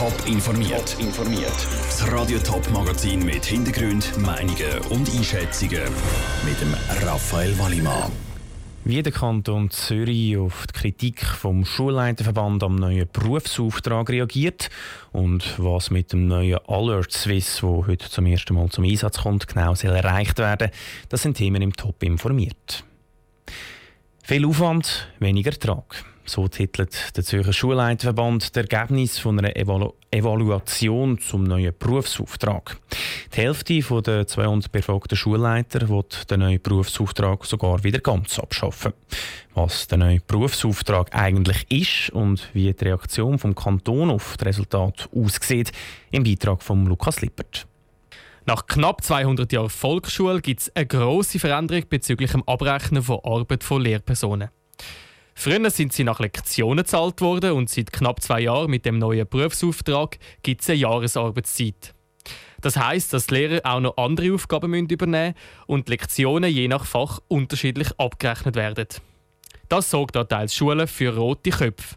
Top informiert. informiert. Das Radio Top Magazin mit Hintergrund, Meinungen und Einschätzungen mit dem Raphael Wallimann. Wie der Kanton Zürich auf die Kritik vom Schulleiterverband am neuen Berufsauftrag reagiert und was mit dem neuen Alert Swiss, wo heute zum ersten Mal zum Einsatz kommt, genau soll erreicht werden, das sind Themen im Top informiert. Viel Aufwand, weniger Ertrag. So titelt der Zürcher Schulleiterverband das Ergebnis von einer Evalu Evaluation zum neuen Berufsauftrag. Die Hälfte der 200 befragten Schulleiter wird den neuen Berufsauftrag sogar wieder ganz abschaffen. Was der neue Berufsauftrag eigentlich ist und wie die Reaktion vom Kanton auf das Resultat aussieht, im Beitrag von Lukas Lippert. Nach knapp 200 Jahren Volksschule gibt es eine grosse Veränderung bezüglich dem Abrechnen von Arbeit von Lehrpersonen. Früher sind sie nach Lektionen gezahlt worden und seit knapp zwei Jahren mit dem neuen Berufsauftrag gibt es eine Jahresarbeitszeit. Das heißt, dass die Lehrer auch noch andere Aufgaben übernehmen müssen und Lektionen je nach Fach unterschiedlich abgerechnet werden. Das sorgt an teils Schulen für rote Köpfe.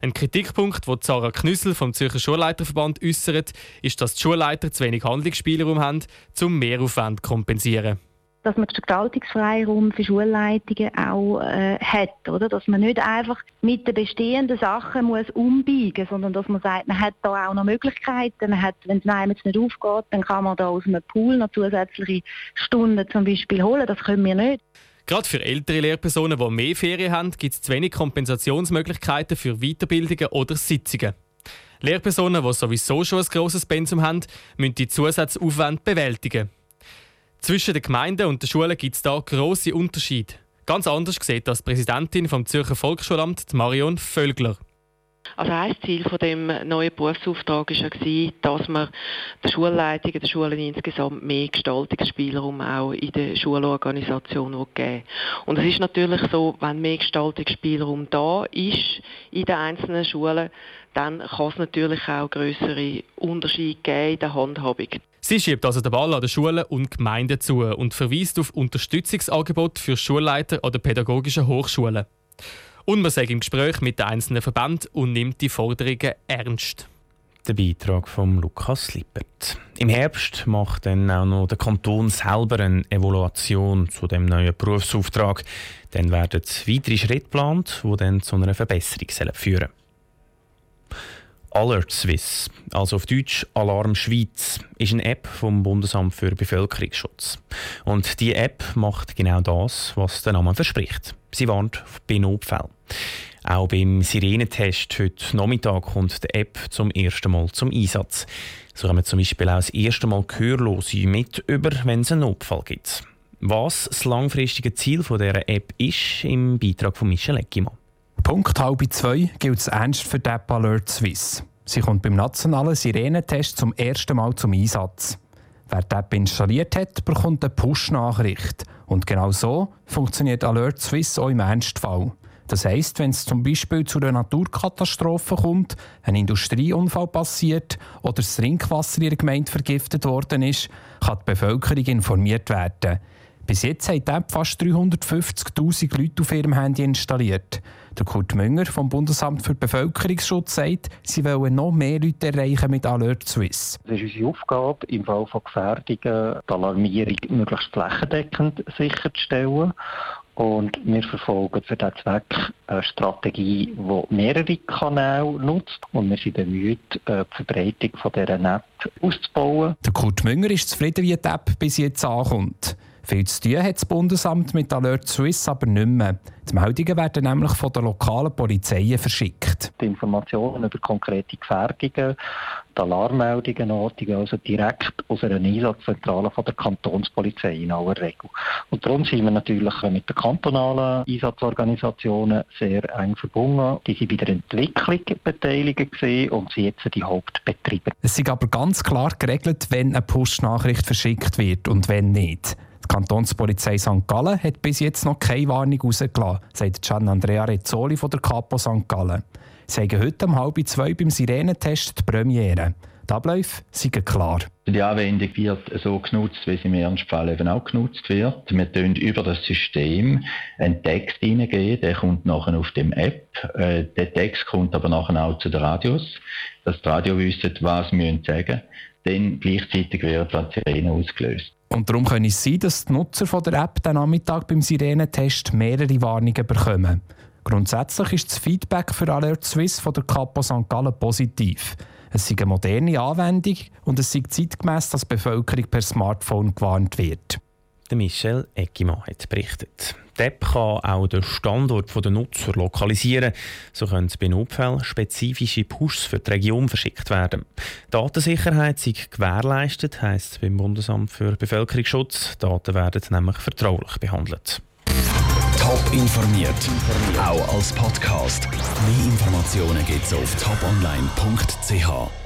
Ein Kritikpunkt, den Sarah Knüssel vom Zürcher Schulleiterverband äußert, ist, dass die Schulleiter zu wenig Handlungsspielraum haben, um Mehraufwand zu kompensieren dass man den Gestaltungsfreiraum für Schulleitungen auch äh, hat, oder? Dass man nicht einfach mit den bestehenden Sachen muss umbiegen, sondern dass man sagt, man hat da auch noch Möglichkeiten. Man hat, wenn es einem jetzt nicht aufgeht, dann kann man da aus einem Pool noch zusätzliche Stunden zum Beispiel holen. Das können wir nicht. Gerade für ältere Lehrpersonen, die mehr Ferien haben, gibt es zu wenig Kompensationsmöglichkeiten für Weiterbildungen oder Sitzungen. Lehrpersonen, die sowieso schon ein grosses Pensum haben, müssen die Zusatzaufwände bewältigen. Zwischen den Gemeinden und den Schulen gibt es da grosse Unterschiede. Ganz anders sieht das Präsidentin vom Zürcher Volksschulamt, Marion Völgler. Also ein Ziel von dem neuen Berufsauftrag war ja, dass man den Schulleitungen, den Schulen insgesamt mehr Gestaltungsspielraum auch in der Schulorganisation geben Und es ist natürlich so, wenn mehr Gestaltungsspielraum da ist in den einzelnen Schulen, dann kann es natürlich auch größere Unterschiede geben in der Handhabung. Sie schiebt also den Ball an den Schulen und Gemeinden zu und verweist auf Unterstützungsangebote für Schulleiter an den pädagogischen Hochschulen. Und man sagt im Gespräch mit den einzelnen Verbänden und nimmt die Forderungen ernst. Der Beitrag von Lukas Lippert. Im Herbst macht dann auch noch der Kanton selber eine Evaluation zu dem neuen Berufsauftrag. Dann werden weitere Schritte geplant, die dann zu einer Verbesserung führen sollen. Alert Swiss, also auf Deutsch Alarm Schweiz, ist eine App vom Bundesamt für Bevölkerungsschutz. Und die App macht genau das, was der Name verspricht. Sie warnt bei Notfällen. Auch beim Sirenentest heute Nachmittag kommt die App zum ersten Mal zum Einsatz. So haben wir zum Beispiel auch das erste Mal Gehörlose mit über, wenn es einen Notfall gibt. Was das langfristige Ziel dieser App ist, im Beitrag von Michel Eckimann. Punkt halb zwei gilt es ernst für die Alert Swiss. Sie kommt beim nationalen Sirenentest zum ersten Mal zum Einsatz. Wer die installiert hat, bekommt eine Push-Nachricht. Und genau so funktioniert Alert Swiss auch im Ernstfall. Das heisst, wenn es zum Beispiel zu einer Naturkatastrophe kommt, ein Industrieunfall passiert oder das Trinkwasser in der Gemeinde vergiftet worden ist, kann die Bevölkerung informiert werden. Bis jetzt haben die App fast 350.000 Leute auf ihrem Handy installiert. Der Kurt Münger vom Bundesamt für Bevölkerungsschutz sagt, sie wollen noch mehr Leute erreichen mit Alert Swiss. Es ist unsere Aufgabe, im Fall von Gefährdungen die Alarmierung möglichst flächendeckend sicherzustellen. Und wir verfolgen für diesen Zweck eine Strategie, die mehrere Kanäle nutzt. Und wir sind bemüht, äh, die Verbreitung dieser App auszubauen. Der Kurt Münger ist zufrieden, wie die App bis jetzt ankommt. Viel zu tun hat das Bundesamt mit Alert Swiss aber nicht mehr. Die Meldungen werden nämlich von der lokalen Polizei verschickt. Die Informationen über konkrete Gefährdungen, die Alarmmeldungen gehen also direkt aus einer Einsatzzentrale von der Kantonspolizei in aller Regel. Und darum sind wir natürlich mit den kantonalen Einsatzorganisationen sehr eng verbunden. Die sind bei der Entwicklung beteiligt und sind jetzt die Hauptbetreiber. Es ist aber ganz klar geregelt, wenn eine Push-Nachricht verschickt wird und wenn nicht. Die Kantonspolizei St. Gallen hat bis jetzt noch keine Warnung herausgelassen, sagt Gian Andrea Rezzoli von der Capo St. Gallen. Sie haben heute um halb zwei beim Sirenentest die Premiere. Die Abläufe sind klar. Die Anwendung wird so genutzt, wie sie im Ernstfall eben auch genutzt wird. Wir tun über das System einen Text hineingeben, der kommt nachher auf dem App. Äh, der Text kommt aber nachher auch zu den Radios, dass die Radio wissen, was sie sagen müssen. Dann gleichzeitig wird die Sirene ausgelöst. Und darum kann es sein, dass die Nutzer von der App den Nachmittag beim Sirenentest mehrere Warnungen bekommen. Grundsätzlich ist das Feedback für Alert Swiss von der Kapo St. Gallen positiv. Es ist eine moderne Anwendung und es ist zeitgemäß, dass die Bevölkerung per Smartphone gewarnt wird. Michel Eckimann hat berichtet. Die App kann auch den Standort der Nutzer lokalisieren. So können bei Notfällen spezifische Pushs für die Region verschickt werden. Datensicherheit ist gewährleistet, heisst es beim Bundesamt für Bevölkerungsschutz. Daten werden nämlich vertraulich behandelt. Top informiert, auch als Podcast. Mehr Informationen gibt es auf toponline.ch.